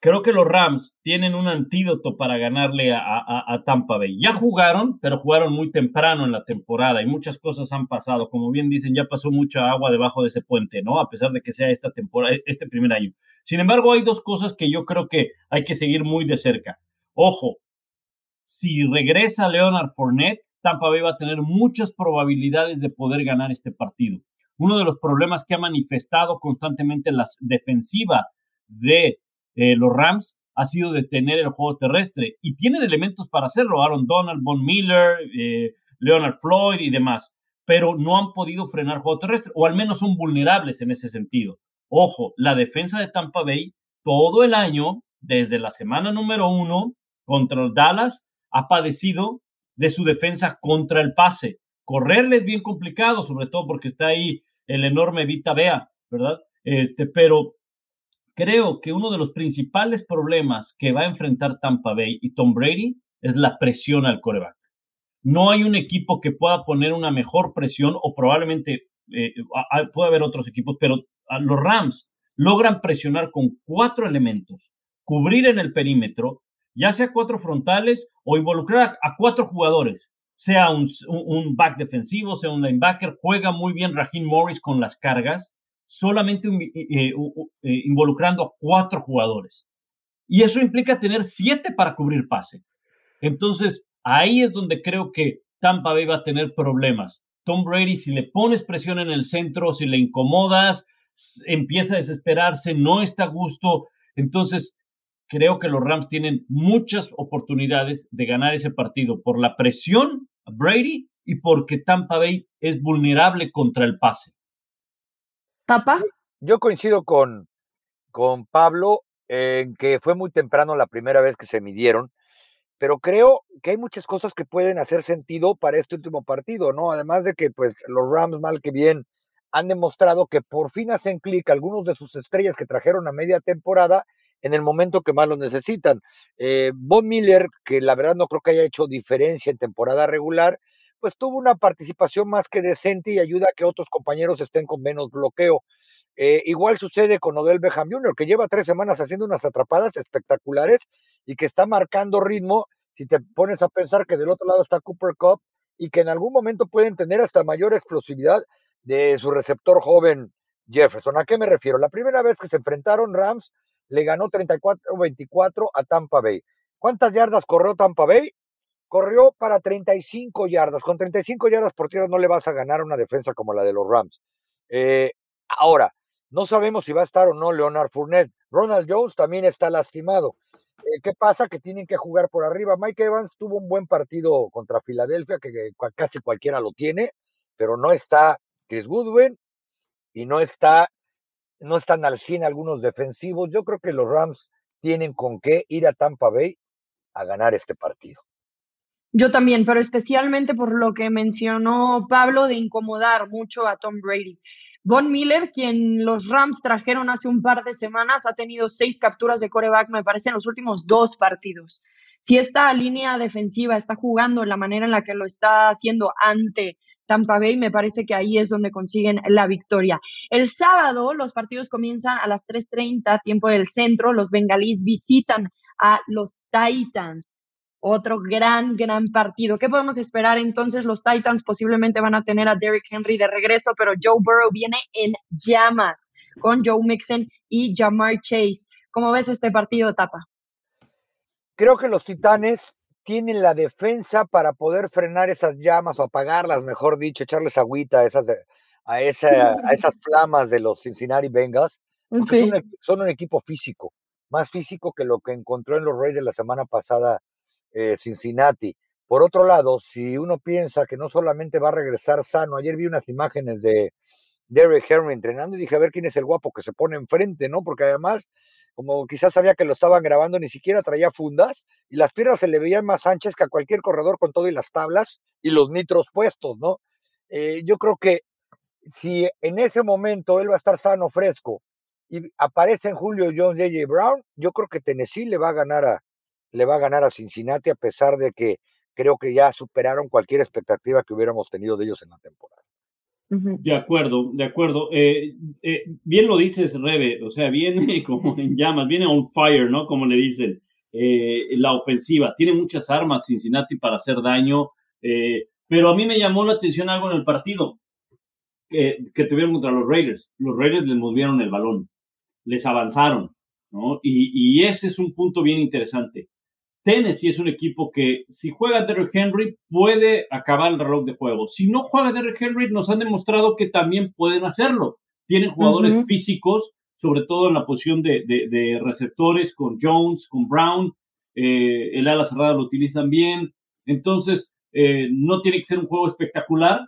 creo que los Rams tienen un antídoto para ganarle a, Tampa Bay. Ya jugaron, pero jugaron muy temprano en la temporada y muchas cosas han pasado. Como bien dicen, ya pasó mucha agua debajo de ese puente, ¿no? A pesar de que sea esta temporada, este primer año. Sin embargo, hay dos cosas que yo creo que hay que seguir muy de cerca. Ojo, si regresa Leonard Fournette, Tampa Bay va a tener muchas probabilidades de poder ganar este partido. Uno de los problemas que ha manifestado constantemente la defensiva de eh, los Rams ha sido detener el juego terrestre y tienen elementos para hacerlo, Aaron Donald, Von Miller, eh, Leonard Floyd y demás, pero no han podido frenar el juego terrestre o al menos son vulnerables en ese sentido. Ojo, la defensa de Tampa Bay todo el año, desde la semana número uno contra Dallas, ha padecido de su defensa contra el pase. Correrle es bien complicado, sobre todo porque está ahí el enorme Vita Bea, ¿verdad? Este, pero creo que uno de los principales problemas que va a enfrentar Tampa Bay y Tom Brady es la presión al coreback. No hay un equipo que pueda poner una mejor presión o probablemente eh, puede haber otros equipos, pero los Rams logran presionar con cuatro elementos, cubrir en el perímetro, ya sea cuatro frontales o involucrar a, cuatro jugadores, sea un, back defensivo, sea un linebacker, juega muy bien Raheem Morris con las cargas solamente eh, eh, involucrando a cuatro jugadores. Y eso implica tener siete para cubrir pase. Entonces, ahí es donde creo que Tampa Bay va a tener problemas. Tom Brady, si le pones presión en el centro, si le incomodas, empieza a desesperarse, no está a gusto. Entonces, creo que los Rams tienen muchas oportunidades de ganar ese partido por la presión a Brady y porque Tampa Bay es vulnerable contra el pase. Yo coincido con, con Pablo en que fue muy temprano la primera vez que se midieron, pero creo que hay muchas cosas que pueden hacer sentido para este último partido, ¿no? Además de que pues los Rams mal que bien han demostrado que por fin hacen clic algunos de sus estrellas que trajeron a media temporada en el momento que más lo necesitan. Eh, Miller, que la verdad no creo que haya hecho diferencia en temporada regular, pues tuvo una participación más que decente y ayuda a que otros compañeros estén con menos bloqueo. Eh, igual sucede con Odell Beckham Jr., que lleva tres semanas haciendo unas atrapadas espectaculares y que está marcando ritmo. Si te pones a pensar que del otro lado está Cooper Cup y que en algún momento pueden tener hasta mayor explosividad de su receptor joven Jefferson. ¿A qué me refiero? La primera vez que se enfrentaron Rams le ganó 34-24 a Tampa Bay. ¿Cuántas yardas corrió Tampa Bay? Corrió para 35 yardas. Con 35 yardas por tierra no le vas a ganar una defensa como la de los Rams. Eh, ahora, no sabemos si va a estar o no Leonard Fournette. Ronald Jones también está lastimado. Eh, ¿Qué pasa? Que tienen que jugar por arriba. Mike Evans tuvo un buen partido contra Filadelfia, que casi cualquiera lo tiene, pero no está Chris Goodwin y no está, no están al 100 algunos defensivos. Yo creo que los Rams tienen con qué ir a Tampa Bay a ganar este partido. Yo también, pero especialmente por lo que mencionó Pablo de incomodar mucho a Tom Brady. Von Miller, quien los Rams trajeron hace un par de semanas, ha tenido seis capturas de coreback, me parece, en los últimos dos partidos. Si esta línea defensiva está jugando la manera en la que lo está haciendo ante Tampa Bay, me parece que ahí es donde consiguen la victoria. El sábado los partidos comienzan a las 3.30, tiempo del centro. Los bengalíes visitan a los Titans. Otro gran, gran partido. ¿Qué podemos esperar entonces? Los Titans posiblemente van a tener a Derrick Henry de regreso, pero Joe Burrow viene en llamas con Joe Mixon y Jamar Chase. ¿Cómo ves este partido, Tapa? Creo que los Titanes tienen la defensa para poder frenar esas llamas o apagarlas, mejor dicho, echarles agüita a esas, a, esa, a esas flamas de los Cincinnati Bengals. Son, un equipo físico, más físico que lo que encontró en los Reyes de la semana pasada eh, Cincinnati. Por otro lado, si uno piensa que no solamente va a regresar sano, ayer vi unas imágenes de Derek Henry entrenando y dije a ver quién es el guapo que se pone enfrente, ¿no? Porque además como quizás sabía que lo estaban grabando, ni siquiera traía fundas y las piernas se le veían más anchas que a cualquier corredor con todo y las tablas y los nitros puestos, ¿no? Eh, yo creo que si en ese momento él va a estar sano, fresco, y aparece en Julio Jones, J.J. Brown, yo creo que Tennessee le va a ganar a, le va a ganar a Cincinnati a pesar de que creo que ya superaron cualquier expectativa que hubiéramos tenido de ellos en la temporada. De acuerdo, de acuerdo. Eh, eh, bien lo dices, Rebe, o sea, viene como en llamas, viene on fire, ¿no? Como le dicen, eh, la ofensiva. Tiene muchas armas Cincinnati para hacer daño, pero a mí me llamó la atención algo en el partido que, que tuvieron contra los Raiders. Los Raiders les movieron el balón, les avanzaron, ¿no? Y, y ese es un punto bien interesante. Tennessee es un equipo que si juega Derrick Henry puede acabar el reloj de juego. Si no juega Derrick Henry, nos han demostrado que también pueden hacerlo. Tienen jugadores físicos, sobre todo en la posición de, receptores, con Jones, con Brown. Eh, el ala cerrada lo utilizan bien. Entonces, eh, no tiene que ser un juego espectacular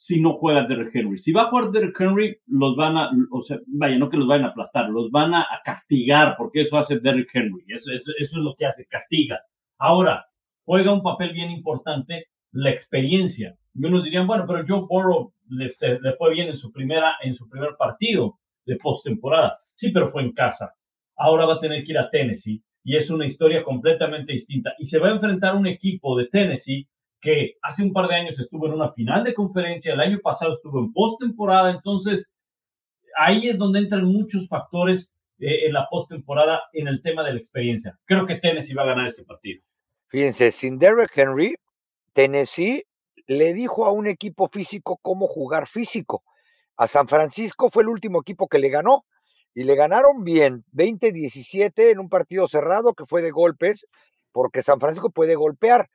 si no juega Derrick Henry. Si va a jugar Derrick Henry, los van a, o sea, vaya, no que los vayan a aplastar, los van a, castigar, porque eso hace Derrick Henry. Eso, eso, es lo que hace, castiga. Ahora, juega un papel bien importante la experiencia. Y unos dirían, bueno, pero Joe Burrow le, le fue bien en su, primera, en su primer partido de postemporada. Sí, pero fue en casa. Ahora va a tener que ir a Tennessee y es una historia completamente distinta. Y se va a enfrentar a un equipo de Tennessee que hace un par de años estuvo en una final de conferencia, el año pasado estuvo en postemporada, entonces ahí es donde entran muchos factores eh, en la postemporada en el tema de la experiencia. Creo que Tennessee va a ganar este partido. Fíjense, sin Derrick Henry, Tennessee le dijo a un equipo físico cómo jugar físico. A San Francisco fue el último equipo que le ganó y le ganaron bien, 20-17 en un partido cerrado que fue de golpes, porque San Francisco puede golpear.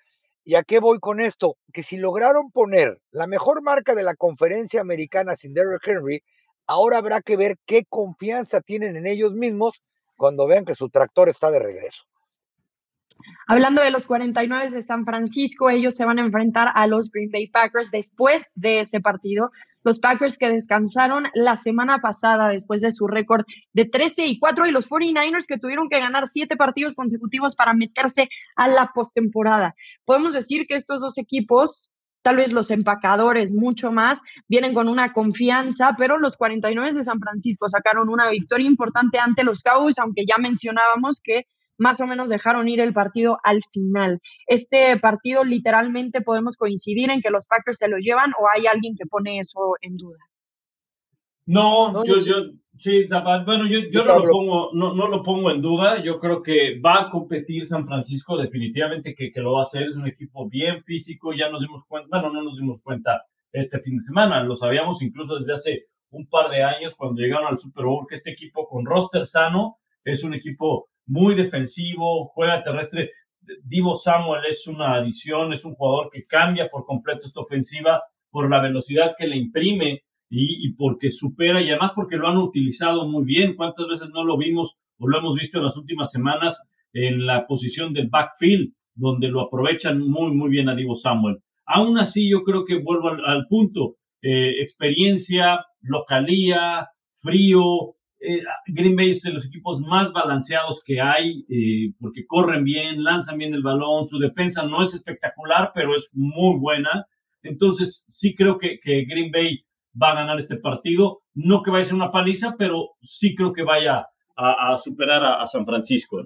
¿Y a qué voy con esto? Que si lograron poner la mejor marca de la conferencia americana sin Derrick Henry, ahora habrá que ver qué confianza tienen en ellos mismos cuando vean que su tractor está de regreso. Hablando de los 49 de San Francisco, ellos se van a enfrentar a los Green Bay Packers después de ese partido. Los Packers que descansaron la semana pasada después de su récord de 13 y 4 y los 49ers que tuvieron que ganar siete partidos consecutivos para meterse a la postemporada. Podemos decir que estos dos equipos tal vez los empacadores mucho más, vienen con una confianza, pero los 49 de San Francisco sacaron una victoria importante ante los Cowboys, aunque ya mencionábamos que más o menos dejaron ir el partido al final. Este partido literalmente podemos coincidir en que los Packers se lo llevan o hay alguien que pone eso en duda. No, yo, yo, sí, bueno, yo, yo no, lo pongo, no, no, lo pongo en duda. Yo creo que va a competir San Francisco, definitivamente que, que lo va a hacer. Es un equipo bien físico, ya nos dimos cuenta, bueno, no nos dimos cuenta este fin de semana, lo sabíamos incluso desde hace un par de años cuando llegaron al Super Bowl, que este equipo con roster sano es un equipo muy defensivo, juega terrestre. Divo Samuel es una adición, es un jugador que cambia por completo esta ofensiva por la velocidad que le imprime y, porque supera y además porque lo han utilizado muy bien. ¿Cuántas veces no lo vimos o lo hemos visto en las últimas semanas en la posición del backfield, donde lo aprovechan muy, muy bien a Divo Samuel? Aún así, yo creo que vuelvo al, punto. Eh, experiencia, localía, frío, eh, Green Bay es de los equipos más balanceados que hay, eh, porque corren bien, lanzan bien el balón, su defensa no es espectacular, pero es muy buena. Entonces, sí creo que, Green Bay va a ganar este partido. No que vaya a ser una paliza, pero sí creo que vaya a, superar a, San Francisco.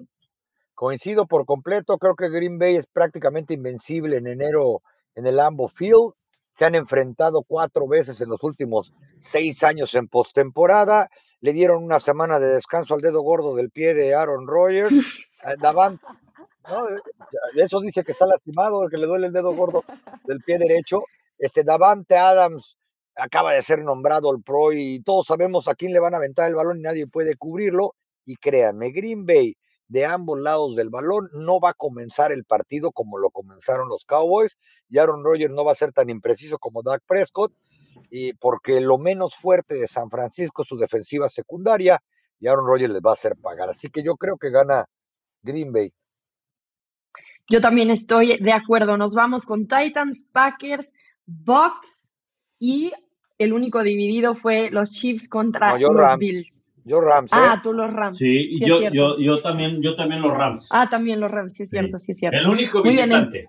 Coincido por completo, creo que Green Bay es prácticamente invencible en enero en el Lambo Field. Se han enfrentado cuatro veces en los últimos seis años en postemporada le dieron una semana de descanso al dedo gordo del pie de Aaron Rodgers. Eh, Davante, ¿no? Eso dice que está lastimado, que le duele el dedo gordo del pie derecho. Este Davante Adams acaba de ser nombrado el pro y todos sabemos a quién le van a aventar el balón y nadie puede cubrirlo. Y créanme, Green Bay de ambos lados del balón no va a comenzar el partido como lo comenzaron los Cowboys y Aaron Rodgers no va a ser tan impreciso como Dak Prescott y porque lo menos fuerte de San Francisco es su defensiva secundaria y Aaron Rodgers les va a hacer pagar. Así que yo creo que gana Green Bay. Yo también estoy de acuerdo. Nos vamos con Titans, Packers, Bucks y el único dividido fue los Chiefs contra los Bills. Yo Rams. Ah, ¿eh? tú los Rams. Sí, y yo, yo, yo, también, yo también los Rams. Ah, también los Rams, sí es cierto, sí, es cierto. El único visitante.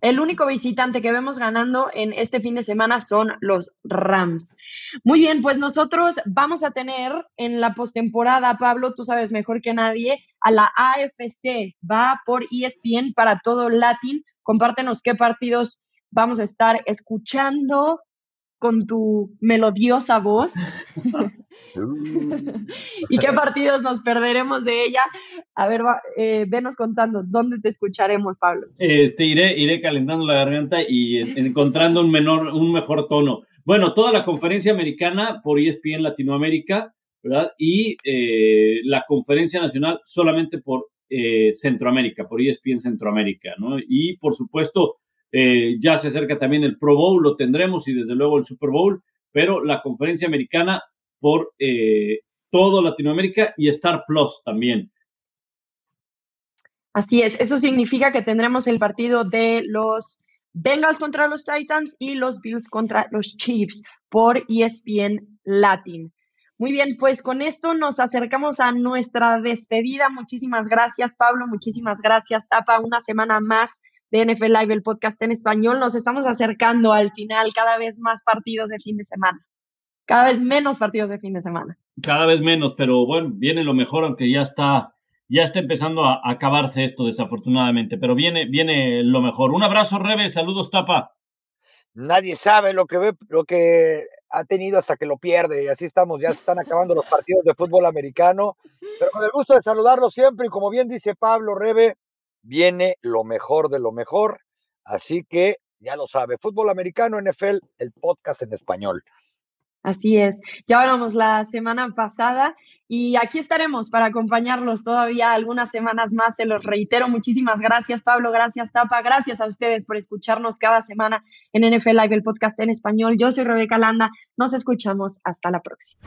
El único visitante que vemos ganando en este fin de semana son los Rams. Muy bien, pues nosotros vamos a tener en la postemporada, Pablo, tú sabes mejor que nadie, a la AFC. Va por ESPN para todo Latin. Compártenos qué partidos vamos a estar escuchando con tu melodiosa voz. ¿Y qué partidos nos perderemos de ella? A ver, eh, venos contando, ¿dónde te escucharemos, Pablo? Este, iré, iré calentando la garganta y encontrando un, menor, un mejor tono. Bueno, toda la conferencia americana por ESPN Latinoamérica, ¿verdad? Y eh, la conferencia nacional solamente por eh, Centroamérica, por ESPN Centroamérica, ¿no? Y por supuesto, ya se acerca también el Pro Bowl, lo tendremos y desde luego el Super Bowl, pero la conferencia americana por eh, todo Latinoamérica y Star Plus también. Así es, eso significa que tendremos el partido de los Bengals contra los Titans y los Bills contra los Chiefs por ESPN Latin. Muy bien, pues con esto nos acercamos a nuestra despedida. Muchísimas gracias, Pablo. Muchísimas gracias, Tapa. Una semana más de NFL Live, el podcast en español. Nos estamos acercando al final, cada vez más partidos de fin de semana cada vez menos partidos de fin de semana. Cada vez menos, pero bueno, viene lo mejor, aunque ya está, ya está empezando a acabarse esto, desafortunadamente, pero viene, viene lo mejor. Un abrazo, Rebe, saludos, Tapa. Nadie sabe lo que ve, lo que ha tenido hasta que lo pierde, y así estamos, ya están acabando los partidos de fútbol americano, pero con el gusto de saludarlo siempre, y como bien dice Pablo Rebe, viene lo mejor de lo mejor, así que ya lo sabe, fútbol americano, NFL, el podcast en español. Así es. Ya hablamos la semana pasada y aquí estaremos para acompañarlos todavía algunas semanas más. Se los reitero. Muchísimas gracias, Pablo. Gracias, Tapa. Gracias a ustedes por escucharnos cada semana en NFL Live, el podcast en español. Yo soy Rebeca Landa. Nos escuchamos. Hasta la próxima.